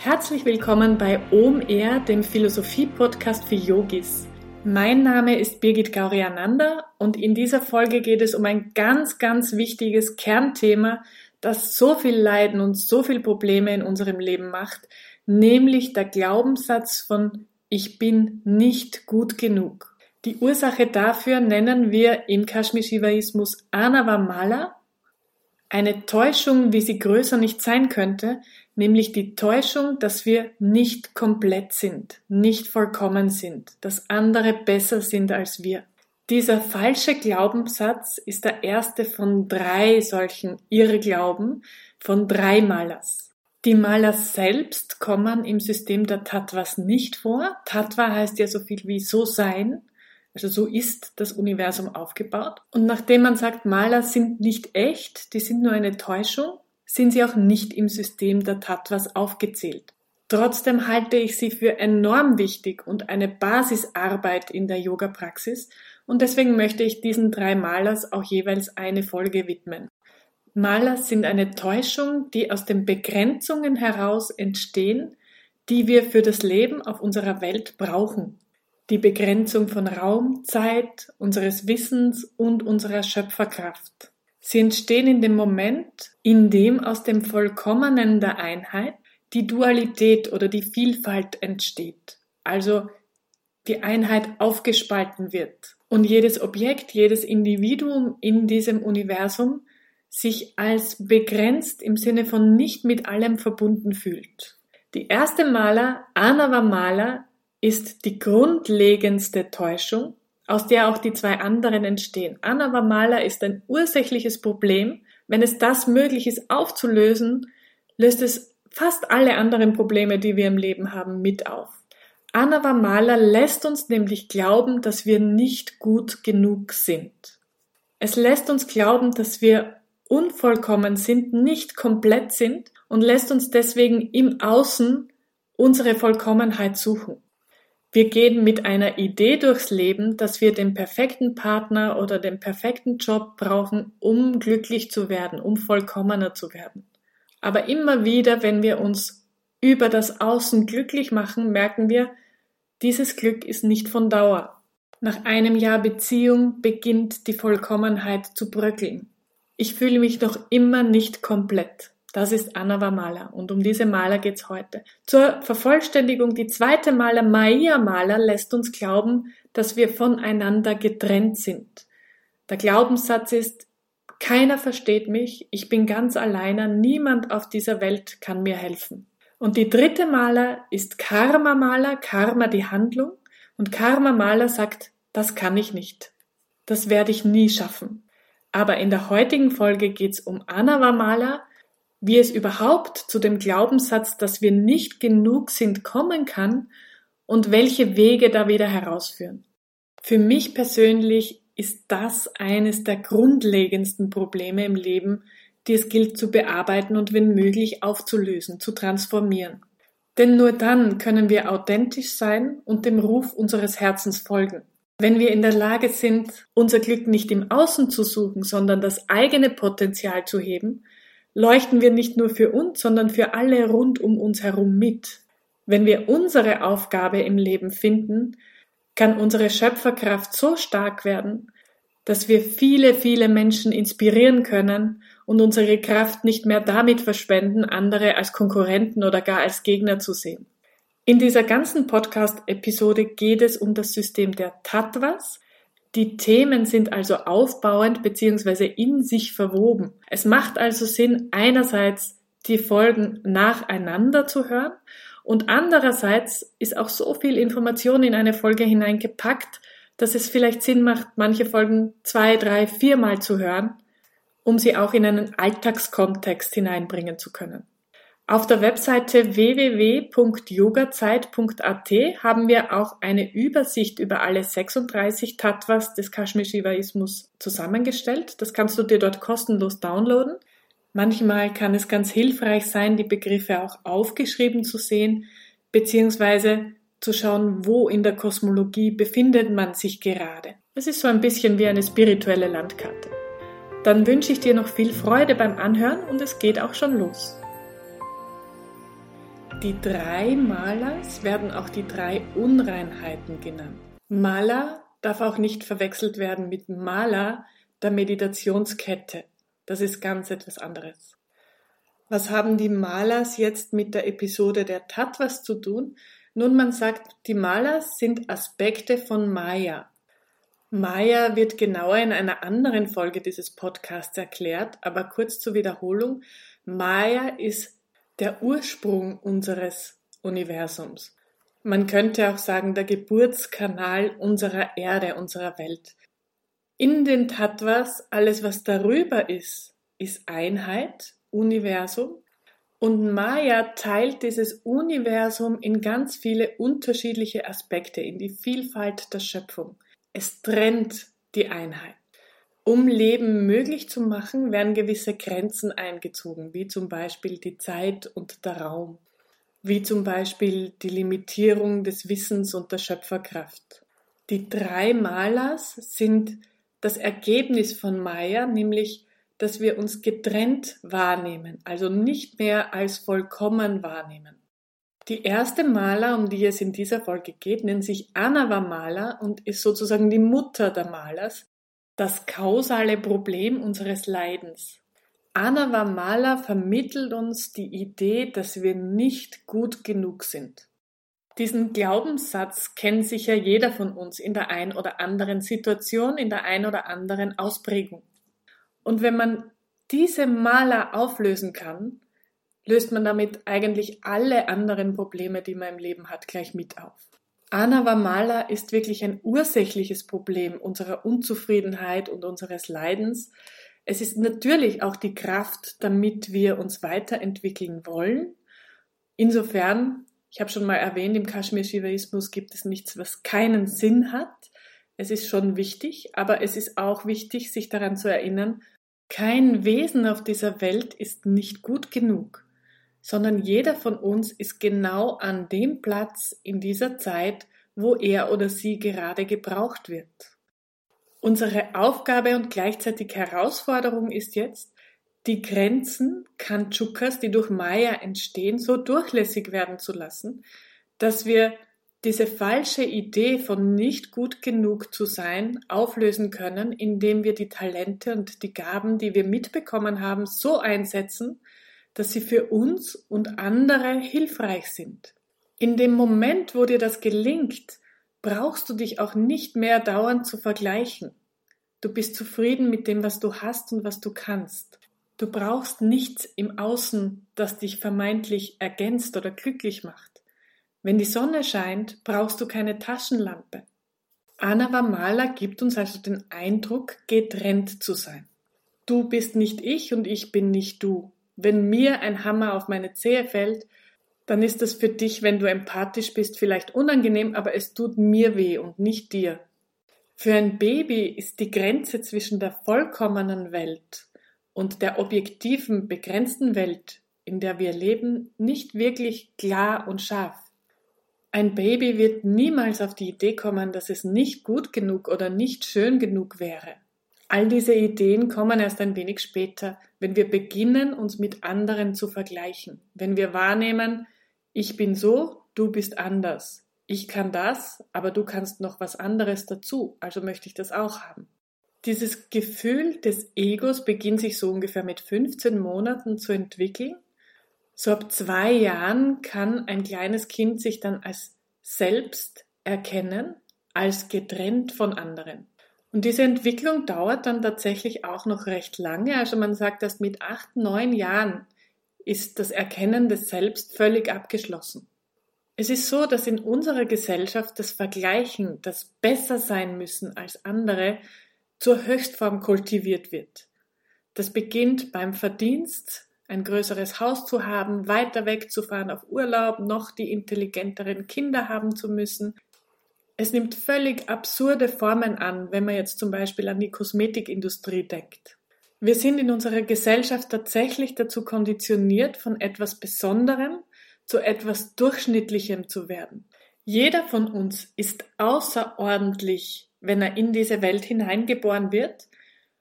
Herzlich willkommen bei OMR, dem Philosophie-Podcast für Yogis. Mein Name ist Birgit Gauriananda und in dieser Folge geht es um ein ganz, ganz wichtiges Kernthema, das so viel Leiden und so viel Probleme in unserem Leben macht, nämlich der Glaubenssatz von ich bin nicht gut genug. Die Ursache dafür nennen wir im Kashmir-Shivaismus Anavamala, eine Täuschung, wie sie größer nicht sein könnte, nämlich die Täuschung, dass wir nicht komplett sind, nicht vollkommen sind, dass andere besser sind als wir. Dieser falsche Glaubenssatz ist der erste von drei solchen Irrglauben, von drei Malas. Die Malas selbst kommen im System der Tattvas nicht vor. Tattva heißt ja so viel wie so sein. Also so ist das Universum aufgebaut. Und nachdem man sagt, Malas sind nicht echt, die sind nur eine Täuschung, sind sie auch nicht im System der Tattvas aufgezählt. Trotzdem halte ich sie für enorm wichtig und eine Basisarbeit in der Yoga-Praxis und deswegen möchte ich diesen drei Malers auch jeweils eine Folge widmen. Malers sind eine Täuschung, die aus den Begrenzungen heraus entstehen, die wir für das Leben auf unserer Welt brauchen. Die Begrenzung von Raum, Zeit, unseres Wissens und unserer Schöpferkraft. Sie entstehen in dem Moment, in dem aus dem Vollkommenen der Einheit die Dualität oder die Vielfalt entsteht. Also die Einheit aufgespalten wird und jedes Objekt, jedes Individuum in diesem Universum sich als begrenzt im Sinne von nicht mit allem verbunden fühlt. Die erste Maler, Anava Maler, ist die grundlegendste Täuschung aus der auch die zwei anderen entstehen. Anavamala ist ein ursächliches Problem. Wenn es das möglich ist aufzulösen, löst es fast alle anderen Probleme, die wir im Leben haben, mit auf. Anavamala lässt uns nämlich glauben, dass wir nicht gut genug sind. Es lässt uns glauben, dass wir unvollkommen sind, nicht komplett sind und lässt uns deswegen im Außen unsere Vollkommenheit suchen. Wir gehen mit einer Idee durchs Leben, dass wir den perfekten Partner oder den perfekten Job brauchen, um glücklich zu werden, um vollkommener zu werden. Aber immer wieder, wenn wir uns über das Außen glücklich machen, merken wir, dieses Glück ist nicht von Dauer. Nach einem Jahr Beziehung beginnt die Vollkommenheit zu bröckeln. Ich fühle mich noch immer nicht komplett. Das ist Anava Maler und um diese Maler geht's heute. Zur Vervollständigung, die zweite Maler, Maya Maler, lässt uns glauben, dass wir voneinander getrennt sind. Der Glaubenssatz ist, keiner versteht mich, ich bin ganz alleiner, niemand auf dieser Welt kann mir helfen. Und die dritte Maler ist Karma Maler, Karma die Handlung und Karma Maler sagt, das kann ich nicht. Das werde ich nie schaffen. Aber in der heutigen Folge geht's um Anava Maler, wie es überhaupt zu dem Glaubenssatz, dass wir nicht genug sind, kommen kann und welche Wege da wieder herausführen. Für mich persönlich ist das eines der grundlegendsten Probleme im Leben, die es gilt zu bearbeiten und wenn möglich aufzulösen, zu transformieren. Denn nur dann können wir authentisch sein und dem Ruf unseres Herzens folgen. Wenn wir in der Lage sind, unser Glück nicht im Außen zu suchen, sondern das eigene Potenzial zu heben, leuchten wir nicht nur für uns, sondern für alle rund um uns herum mit. Wenn wir unsere Aufgabe im Leben finden, kann unsere Schöpferkraft so stark werden, dass wir viele, viele Menschen inspirieren können und unsere Kraft nicht mehr damit verschwenden, andere als Konkurrenten oder gar als Gegner zu sehen. In dieser ganzen Podcast-Episode geht es um das System der Tattvas, die Themen sind also aufbauend bzw. in sich verwoben. Es macht also Sinn, einerseits die Folgen nacheinander zu hören und andererseits ist auch so viel Information in eine Folge hineingepackt, dass es vielleicht Sinn macht, manche Folgen zwei, drei, viermal zu hören, um sie auch in einen Alltagskontext hineinbringen zu können. Auf der Webseite www.yogazeit.at haben wir auch eine Übersicht über alle 36 Tattvas des Kashmir-Shivaismus zusammengestellt. Das kannst du dir dort kostenlos downloaden. Manchmal kann es ganz hilfreich sein, die Begriffe auch aufgeschrieben zu sehen, beziehungsweise zu schauen, wo in der Kosmologie befindet man sich gerade. Es ist so ein bisschen wie eine spirituelle Landkarte. Dann wünsche ich dir noch viel Freude beim Anhören und es geht auch schon los. Die drei Malas werden auch die drei Unreinheiten genannt. Mala darf auch nicht verwechselt werden mit Mala, der Meditationskette. Das ist ganz etwas anderes. Was haben die Malas jetzt mit der Episode der Tattvas zu tun? Nun, man sagt, die Malas sind Aspekte von Maya. Maya wird genauer in einer anderen Folge dieses Podcasts erklärt, aber kurz zur Wiederholung. Maya ist der Ursprung unseres Universums. Man könnte auch sagen, der Geburtskanal unserer Erde, unserer Welt. In den Tattvas, alles was darüber ist, ist Einheit Universum. Und Maya teilt dieses Universum in ganz viele unterschiedliche Aspekte, in die Vielfalt der Schöpfung. Es trennt die Einheit. Um Leben möglich zu machen, werden gewisse Grenzen eingezogen, wie zum Beispiel die Zeit und der Raum, wie zum Beispiel die Limitierung des Wissens und der Schöpferkraft. Die drei Malas sind das Ergebnis von Maya, nämlich dass wir uns getrennt wahrnehmen, also nicht mehr als vollkommen wahrnehmen. Die erste Maler, um die es in dieser Folge geht, nennt sich Anava Maler und ist sozusagen die Mutter der Malers, das kausale Problem unseres Leidens. Anava Maler vermittelt uns die Idee, dass wir nicht gut genug sind. Diesen Glaubenssatz kennt sicher jeder von uns in der ein oder anderen Situation, in der ein oder anderen Ausprägung. Und wenn man diese Maler auflösen kann, löst man damit eigentlich alle anderen Probleme, die man im Leben hat, gleich mit auf. Anava Maler ist wirklich ein ursächliches Problem unserer Unzufriedenheit und unseres Leidens. Es ist natürlich auch die Kraft, damit wir uns weiterentwickeln wollen. Insofern, ich habe schon mal erwähnt, im Kashmir-Shivaismus gibt es nichts, was keinen Sinn hat. Es ist schon wichtig, aber es ist auch wichtig, sich daran zu erinnern, kein Wesen auf dieser Welt ist nicht gut genug, sondern jeder von uns ist genau an dem Platz in dieser Zeit, wo er oder sie gerade gebraucht wird. Unsere Aufgabe und gleichzeitig Herausforderung ist jetzt, die Grenzen Kanchukas, die durch Maya entstehen, so durchlässig werden zu lassen, dass wir diese falsche Idee von nicht gut genug zu sein auflösen können, indem wir die Talente und die Gaben, die wir mitbekommen haben, so einsetzen, dass sie für uns und andere hilfreich sind. In dem Moment, wo dir das gelingt, brauchst du dich auch nicht mehr dauernd zu vergleichen. Du bist zufrieden mit dem, was du hast und was du kannst. Du brauchst nichts im Außen, das dich vermeintlich ergänzt oder glücklich macht. Wenn die Sonne scheint, brauchst du keine Taschenlampe. Anna Wamala gibt uns also den Eindruck, getrennt zu sein. Du bist nicht ich und ich bin nicht du. Wenn mir ein Hammer auf meine Zehe fällt, dann ist das für dich, wenn du empathisch bist, vielleicht unangenehm, aber es tut mir weh und nicht dir. Für ein Baby ist die Grenze zwischen der vollkommenen Welt und der objektiven, begrenzten Welt, in der wir leben, nicht wirklich klar und scharf. Ein Baby wird niemals auf die Idee kommen, dass es nicht gut genug oder nicht schön genug wäre. All diese Ideen kommen erst ein wenig später, wenn wir beginnen, uns mit anderen zu vergleichen, wenn wir wahrnehmen, ich bin so, du bist anders, ich kann das, aber du kannst noch was anderes dazu, also möchte ich das auch haben. Dieses Gefühl des Egos beginnt sich so ungefähr mit 15 Monaten zu entwickeln so ab zwei Jahren kann ein kleines Kind sich dann als selbst erkennen, als getrennt von anderen. Und diese Entwicklung dauert dann tatsächlich auch noch recht lange. Also man sagt, dass mit acht, neun Jahren ist das Erkennen des Selbst völlig abgeschlossen. Es ist so, dass in unserer Gesellschaft das Vergleichen, das besser sein müssen als andere, zur Höchstform kultiviert wird. Das beginnt beim Verdienst, ein größeres Haus zu haben, weiter wegzufahren auf Urlaub, noch die intelligenteren Kinder haben zu müssen. Es nimmt völlig absurde Formen an, wenn man jetzt zum Beispiel an die Kosmetikindustrie denkt. Wir sind in unserer Gesellschaft tatsächlich dazu konditioniert, von etwas Besonderem zu etwas Durchschnittlichem zu werden. Jeder von uns ist außerordentlich, wenn er in diese Welt hineingeboren wird,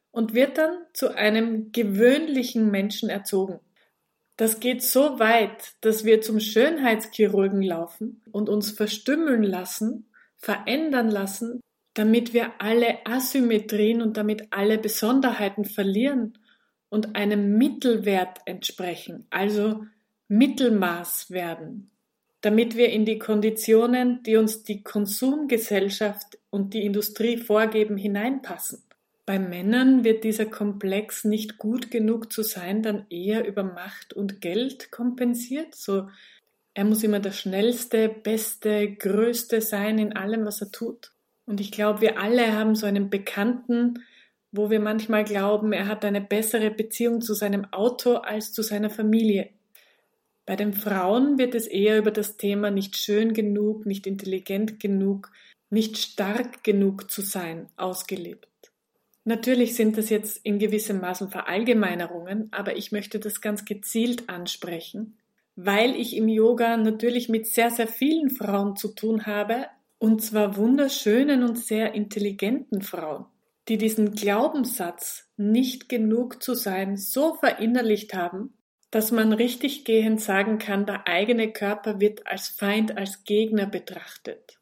und wird dann zu einem gewöhnlichen Menschen erzogen. Das geht so weit, dass wir zum Schönheitschirurgen laufen und uns verstümmeln lassen, verändern lassen, damit wir alle Asymmetrien und damit alle Besonderheiten verlieren und einem Mittelwert entsprechen, also Mittelmaß werden, damit wir in die Konditionen, die uns die Konsumgesellschaft und die Industrie vorgeben, hineinpassen. Bei Männern wird dieser Komplex nicht gut genug zu sein, dann eher über Macht und Geld kompensiert. So, er muss immer der schnellste, beste, größte sein in allem, was er tut. Und ich glaube, wir alle haben so einen Bekannten, wo wir manchmal glauben, er hat eine bessere Beziehung zu seinem Auto als zu seiner Familie. Bei den Frauen wird es eher über das Thema nicht schön genug, nicht intelligent genug, nicht stark genug zu sein ausgelebt. Natürlich sind das jetzt in gewissem Maßen Verallgemeinerungen, aber ich möchte das ganz gezielt ansprechen, weil ich im Yoga natürlich mit sehr, sehr vielen Frauen zu tun habe, und zwar wunderschönen und sehr intelligenten Frauen, die diesen Glaubenssatz, nicht genug zu sein, so verinnerlicht haben, dass man richtig gehend sagen kann, der eigene Körper wird als Feind, als Gegner betrachtet.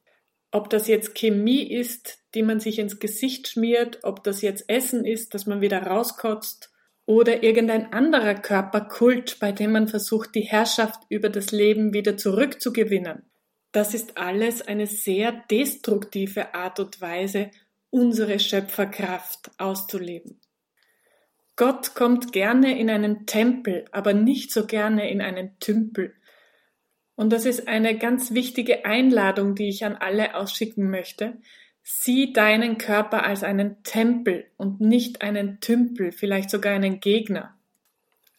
Ob das jetzt Chemie ist, die man sich ins Gesicht schmiert, ob das jetzt Essen ist, das man wieder rauskotzt, oder irgendein anderer Körperkult, bei dem man versucht, die Herrschaft über das Leben wieder zurückzugewinnen. Das ist alles eine sehr destruktive Art und Weise, unsere Schöpferkraft auszuleben. Gott kommt gerne in einen Tempel, aber nicht so gerne in einen Tümpel. Und das ist eine ganz wichtige Einladung, die ich an alle ausschicken möchte, Sieh deinen Körper als einen Tempel und nicht einen Tümpel, vielleicht sogar einen Gegner.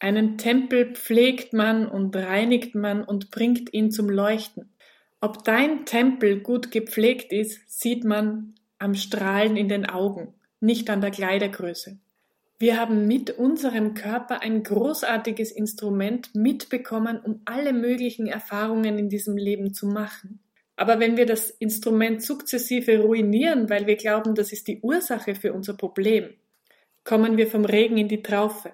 Einen Tempel pflegt man und reinigt man und bringt ihn zum Leuchten. Ob dein Tempel gut gepflegt ist, sieht man am Strahlen in den Augen, nicht an der Kleidergröße. Wir haben mit unserem Körper ein großartiges Instrument mitbekommen, um alle möglichen Erfahrungen in diesem Leben zu machen. Aber wenn wir das Instrument sukzessive ruinieren, weil wir glauben, das ist die Ursache für unser Problem, kommen wir vom Regen in die Traufe.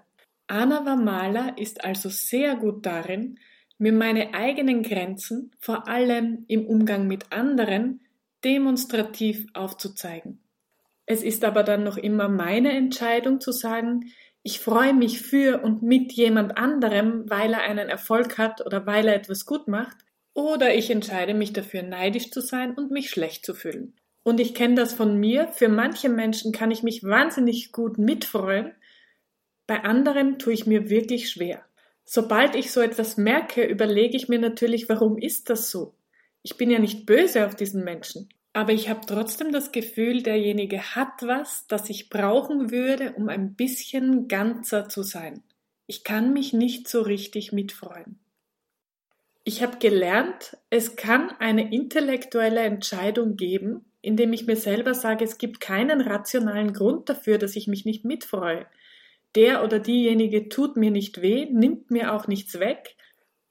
Anna Wamala ist also sehr gut darin, mir meine eigenen Grenzen, vor allem im Umgang mit anderen, demonstrativ aufzuzeigen. Es ist aber dann noch immer meine Entscheidung zu sagen, ich freue mich für und mit jemand anderem, weil er einen Erfolg hat oder weil er etwas gut macht, oder ich entscheide mich dafür, neidisch zu sein und mich schlecht zu fühlen. Und ich kenne das von mir. Für manche Menschen kann ich mich wahnsinnig gut mitfreuen. Bei anderen tue ich mir wirklich schwer. Sobald ich so etwas merke, überlege ich mir natürlich, warum ist das so? Ich bin ja nicht böse auf diesen Menschen. Aber ich habe trotzdem das Gefühl, derjenige hat was, das ich brauchen würde, um ein bisschen ganzer zu sein. Ich kann mich nicht so richtig mitfreuen. Ich habe gelernt, es kann eine intellektuelle Entscheidung geben, indem ich mir selber sage, es gibt keinen rationalen Grund dafür, dass ich mich nicht mitfreue. Der oder diejenige tut mir nicht weh, nimmt mir auch nichts weg,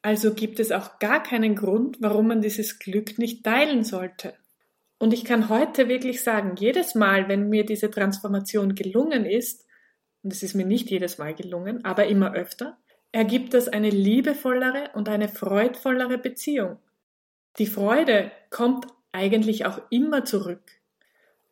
also gibt es auch gar keinen Grund, warum man dieses Glück nicht teilen sollte. Und ich kann heute wirklich sagen, jedes Mal, wenn mir diese Transformation gelungen ist, und es ist mir nicht jedes Mal gelungen, aber immer öfter, ergibt das eine liebevollere und eine freudvollere Beziehung. Die Freude kommt eigentlich auch immer zurück.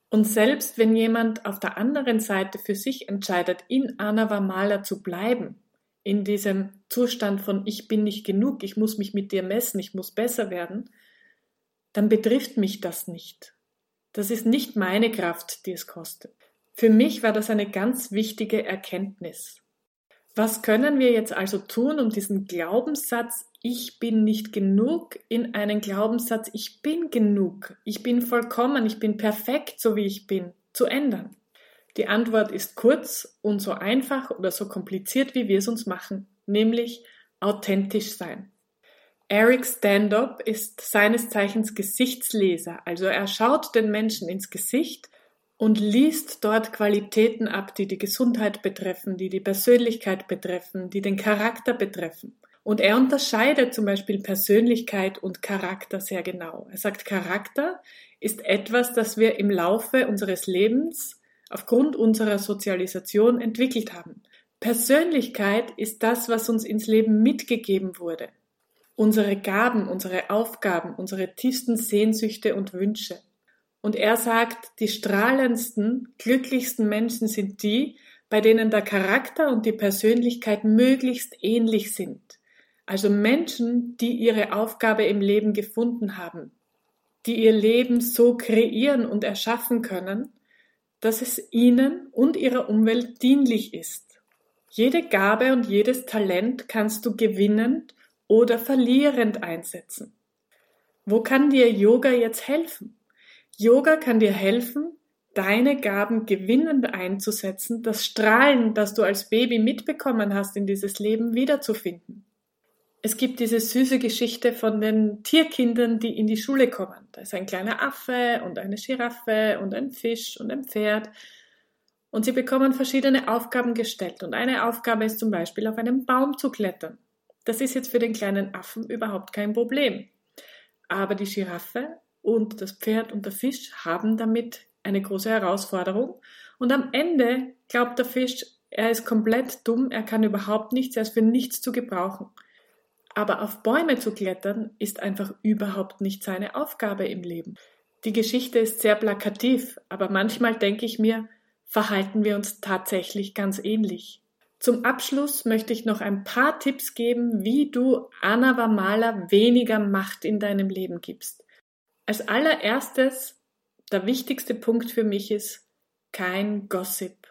Und selbst wenn jemand auf der anderen Seite für sich entscheidet, in Anavamala zu bleiben, in diesem Zustand von ich bin nicht genug, ich muss mich mit dir messen, ich muss besser werden, dann betrifft mich das nicht. Das ist nicht meine Kraft, die es kostet. Für mich war das eine ganz wichtige Erkenntnis. Was können wir jetzt also tun, um diesen Glaubenssatz, ich bin nicht genug, in einen Glaubenssatz, ich bin genug, ich bin vollkommen, ich bin perfekt, so wie ich bin, zu ändern? Die Antwort ist kurz und so einfach oder so kompliziert, wie wir es uns machen, nämlich authentisch sein. Eric Standop ist seines Zeichens Gesichtsleser, also er schaut den Menschen ins Gesicht und liest dort Qualitäten ab, die die Gesundheit betreffen, die die Persönlichkeit betreffen, die den Charakter betreffen. Und er unterscheidet zum Beispiel Persönlichkeit und Charakter sehr genau. Er sagt, Charakter ist etwas, das wir im Laufe unseres Lebens aufgrund unserer Sozialisation entwickelt haben. Persönlichkeit ist das, was uns ins Leben mitgegeben wurde. Unsere Gaben, unsere Aufgaben, unsere tiefsten Sehnsüchte und Wünsche. Und er sagt, die strahlendsten, glücklichsten Menschen sind die, bei denen der Charakter und die Persönlichkeit möglichst ähnlich sind. Also Menschen, die ihre Aufgabe im Leben gefunden haben, die ihr Leben so kreieren und erschaffen können, dass es ihnen und ihrer Umwelt dienlich ist. Jede Gabe und jedes Talent kannst du gewinnend oder verlierend einsetzen. Wo kann dir Yoga jetzt helfen? Yoga kann dir helfen, deine Gaben gewinnend einzusetzen, das Strahlen, das du als Baby mitbekommen hast, in dieses Leben wiederzufinden. Es gibt diese süße Geschichte von den Tierkindern, die in die Schule kommen. Da ist ein kleiner Affe und eine Giraffe und ein Fisch und ein Pferd und sie bekommen verschiedene Aufgaben gestellt. Und eine Aufgabe ist zum Beispiel auf einen Baum zu klettern. Das ist jetzt für den kleinen Affen überhaupt kein Problem. Aber die Giraffe und das Pferd und der Fisch haben damit eine große Herausforderung. Und am Ende glaubt der Fisch, er ist komplett dumm, er kann überhaupt nichts, er ist für nichts zu gebrauchen. Aber auf Bäume zu klettern ist einfach überhaupt nicht seine Aufgabe im Leben. Die Geschichte ist sehr plakativ, aber manchmal denke ich mir, verhalten wir uns tatsächlich ganz ähnlich. Zum Abschluss möchte ich noch ein paar Tipps geben, wie du Anna Wamala weniger Macht in deinem Leben gibst. Als allererstes, der wichtigste Punkt für mich ist kein Gossip.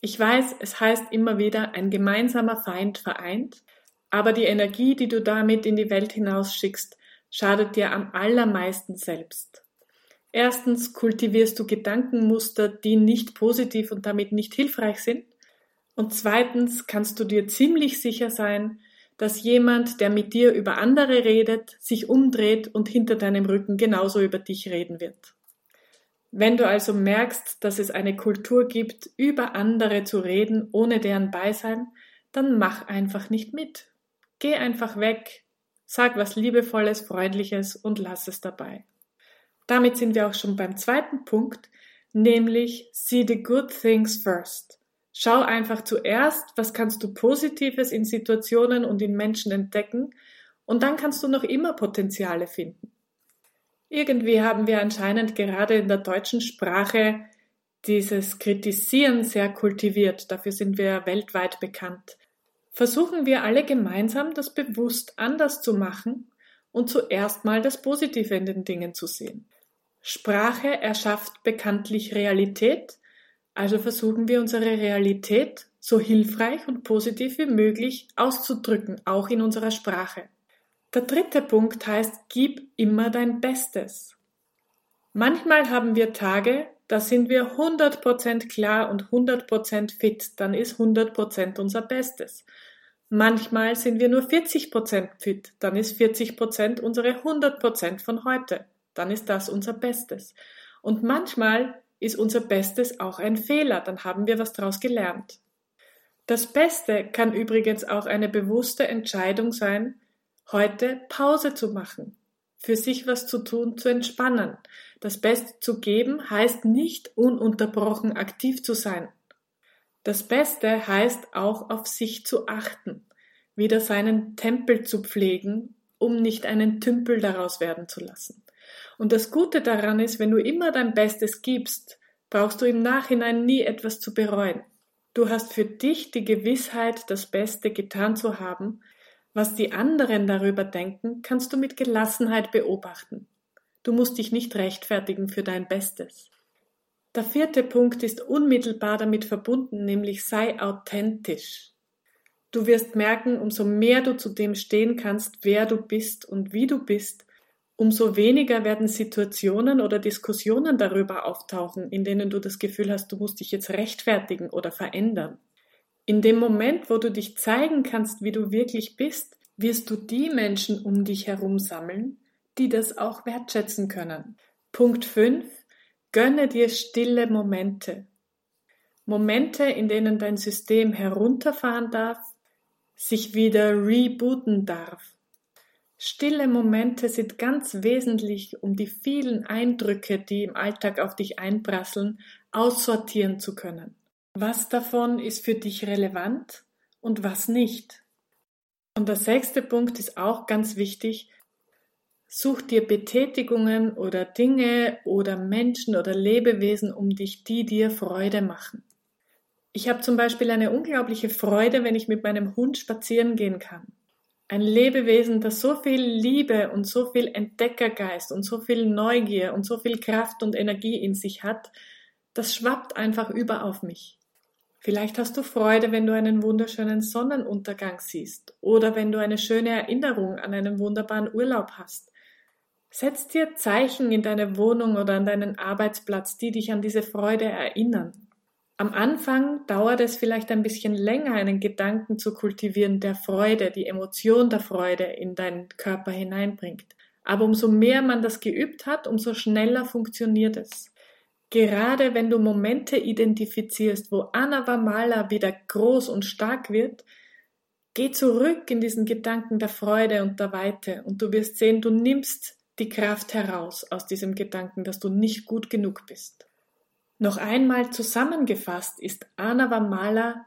Ich weiß, es heißt immer wieder, ein gemeinsamer Feind vereint, aber die Energie, die du damit in die Welt hinausschickst, schadet dir am allermeisten selbst. Erstens kultivierst du Gedankenmuster, die nicht positiv und damit nicht hilfreich sind. Und zweitens kannst du dir ziemlich sicher sein, dass jemand, der mit dir über andere redet, sich umdreht und hinter deinem Rücken genauso über dich reden wird. Wenn du also merkst, dass es eine Kultur gibt, über andere zu reden, ohne deren Beisein, dann mach einfach nicht mit. Geh einfach weg, sag was Liebevolles, Freundliches und lass es dabei. Damit sind wir auch schon beim zweiten Punkt, nämlich see the good things first. Schau einfach zuerst, was kannst du Positives in Situationen und in Menschen entdecken und dann kannst du noch immer Potenziale finden. Irgendwie haben wir anscheinend gerade in der deutschen Sprache dieses Kritisieren sehr kultiviert. Dafür sind wir weltweit bekannt. Versuchen wir alle gemeinsam, das bewusst anders zu machen und zuerst mal das Positive in den Dingen zu sehen. Sprache erschafft bekanntlich Realität, also versuchen wir unsere Realität so hilfreich und positiv wie möglich auszudrücken, auch in unserer Sprache. Der dritte Punkt heißt, gib immer dein Bestes. Manchmal haben wir Tage, da sind wir 100% klar und 100% fit, dann ist 100% unser Bestes. Manchmal sind wir nur 40% fit, dann ist 40% unsere 100% von heute dann ist das unser Bestes. Und manchmal ist unser Bestes auch ein Fehler, dann haben wir was daraus gelernt. Das Beste kann übrigens auch eine bewusste Entscheidung sein, heute Pause zu machen, für sich was zu tun, zu entspannen. Das Beste zu geben heißt nicht ununterbrochen aktiv zu sein. Das Beste heißt auch auf sich zu achten, wieder seinen Tempel zu pflegen, um nicht einen Tümpel daraus werden zu lassen. Und das Gute daran ist, wenn du immer dein Bestes gibst, brauchst du im Nachhinein nie etwas zu bereuen. Du hast für dich die Gewissheit, das Beste getan zu haben. Was die anderen darüber denken, kannst du mit Gelassenheit beobachten. Du musst dich nicht rechtfertigen für dein Bestes. Der vierte Punkt ist unmittelbar damit verbunden, nämlich sei authentisch. Du wirst merken, umso mehr du zu dem stehen kannst, wer du bist und wie du bist, umso weniger werden Situationen oder Diskussionen darüber auftauchen, in denen du das Gefühl hast, du musst dich jetzt rechtfertigen oder verändern. In dem Moment, wo du dich zeigen kannst, wie du wirklich bist, wirst du die Menschen um dich herum sammeln, die das auch wertschätzen können. Punkt 5. Gönne dir stille Momente. Momente, in denen dein System herunterfahren darf, sich wieder rebooten darf Stille Momente sind ganz wesentlich, um die vielen Eindrücke, die im Alltag auf dich einprasseln, aussortieren zu können. Was davon ist für dich relevant und was nicht? Und der sechste Punkt ist auch ganz wichtig. Such dir Betätigungen oder Dinge oder Menschen oder Lebewesen um dich, die dir Freude machen. Ich habe zum Beispiel eine unglaubliche Freude, wenn ich mit meinem Hund spazieren gehen kann. Ein Lebewesen, das so viel Liebe und so viel Entdeckergeist und so viel Neugier und so viel Kraft und Energie in sich hat, das schwappt einfach über auf mich. Vielleicht hast du Freude, wenn du einen wunderschönen Sonnenuntergang siehst oder wenn du eine schöne Erinnerung an einen wunderbaren Urlaub hast. Setz dir Zeichen in deine Wohnung oder an deinen Arbeitsplatz, die dich an diese Freude erinnern. Am Anfang dauert es vielleicht ein bisschen länger, einen Gedanken zu kultivieren, der Freude, die Emotion der Freude in deinen Körper hineinbringt. Aber umso mehr man das geübt hat, umso schneller funktioniert es. Gerade wenn du Momente identifizierst, wo Anna Wamala wieder groß und stark wird, geh zurück in diesen Gedanken der Freude und der Weite und du wirst sehen, du nimmst die Kraft heraus aus diesem Gedanken, dass du nicht gut genug bist. Noch einmal zusammengefasst ist Anavamala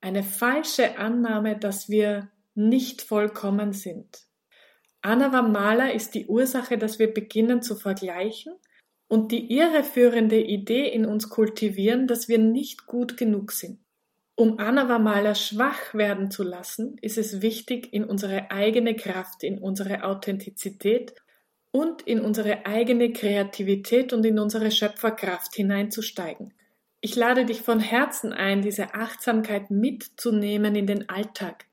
eine falsche Annahme, dass wir nicht vollkommen sind. Anavamala ist die Ursache, dass wir beginnen zu vergleichen und die irreführende Idee in uns kultivieren, dass wir nicht gut genug sind. Um Anavamala schwach werden zu lassen, ist es wichtig, in unsere eigene Kraft, in unsere Authentizität und in unsere eigene Kreativität und in unsere Schöpferkraft hineinzusteigen. Ich lade dich von Herzen ein, diese Achtsamkeit mitzunehmen in den Alltag.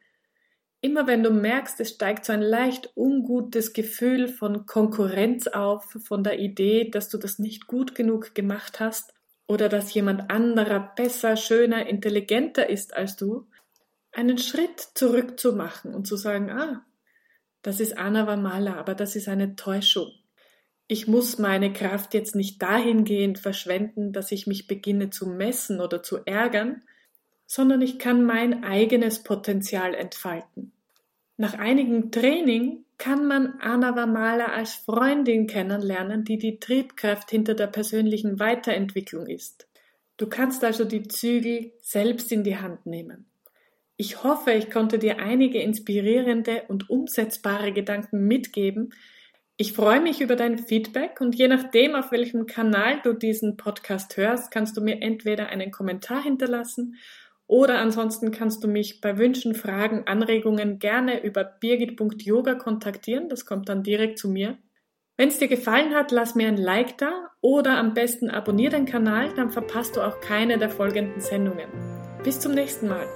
Immer wenn du merkst, es steigt so ein leicht ungutes Gefühl von Konkurrenz auf, von der Idee, dass du das nicht gut genug gemacht hast oder dass jemand anderer besser, schöner, intelligenter ist als du, einen Schritt zurück zu machen und zu sagen, ah, das ist Anna Wamala, aber das ist eine Täuschung. Ich muss meine Kraft jetzt nicht dahingehend verschwenden, dass ich mich beginne zu messen oder zu ärgern, sondern ich kann mein eigenes Potenzial entfalten. Nach einigem Training kann man Anna Wamala als Freundin kennenlernen, die die Triebkraft hinter der persönlichen Weiterentwicklung ist. Du kannst also die Zügel selbst in die Hand nehmen. Ich hoffe, ich konnte dir einige inspirierende und umsetzbare Gedanken mitgeben. Ich freue mich über dein Feedback und je nachdem, auf welchem Kanal du diesen Podcast hörst, kannst du mir entweder einen Kommentar hinterlassen oder ansonsten kannst du mich bei Wünschen, Fragen, Anregungen gerne über birgit.yoga kontaktieren. Das kommt dann direkt zu mir. Wenn es dir gefallen hat, lass mir ein Like da oder am besten abonniere den Kanal, dann verpasst du auch keine der folgenden Sendungen. Bis zum nächsten Mal.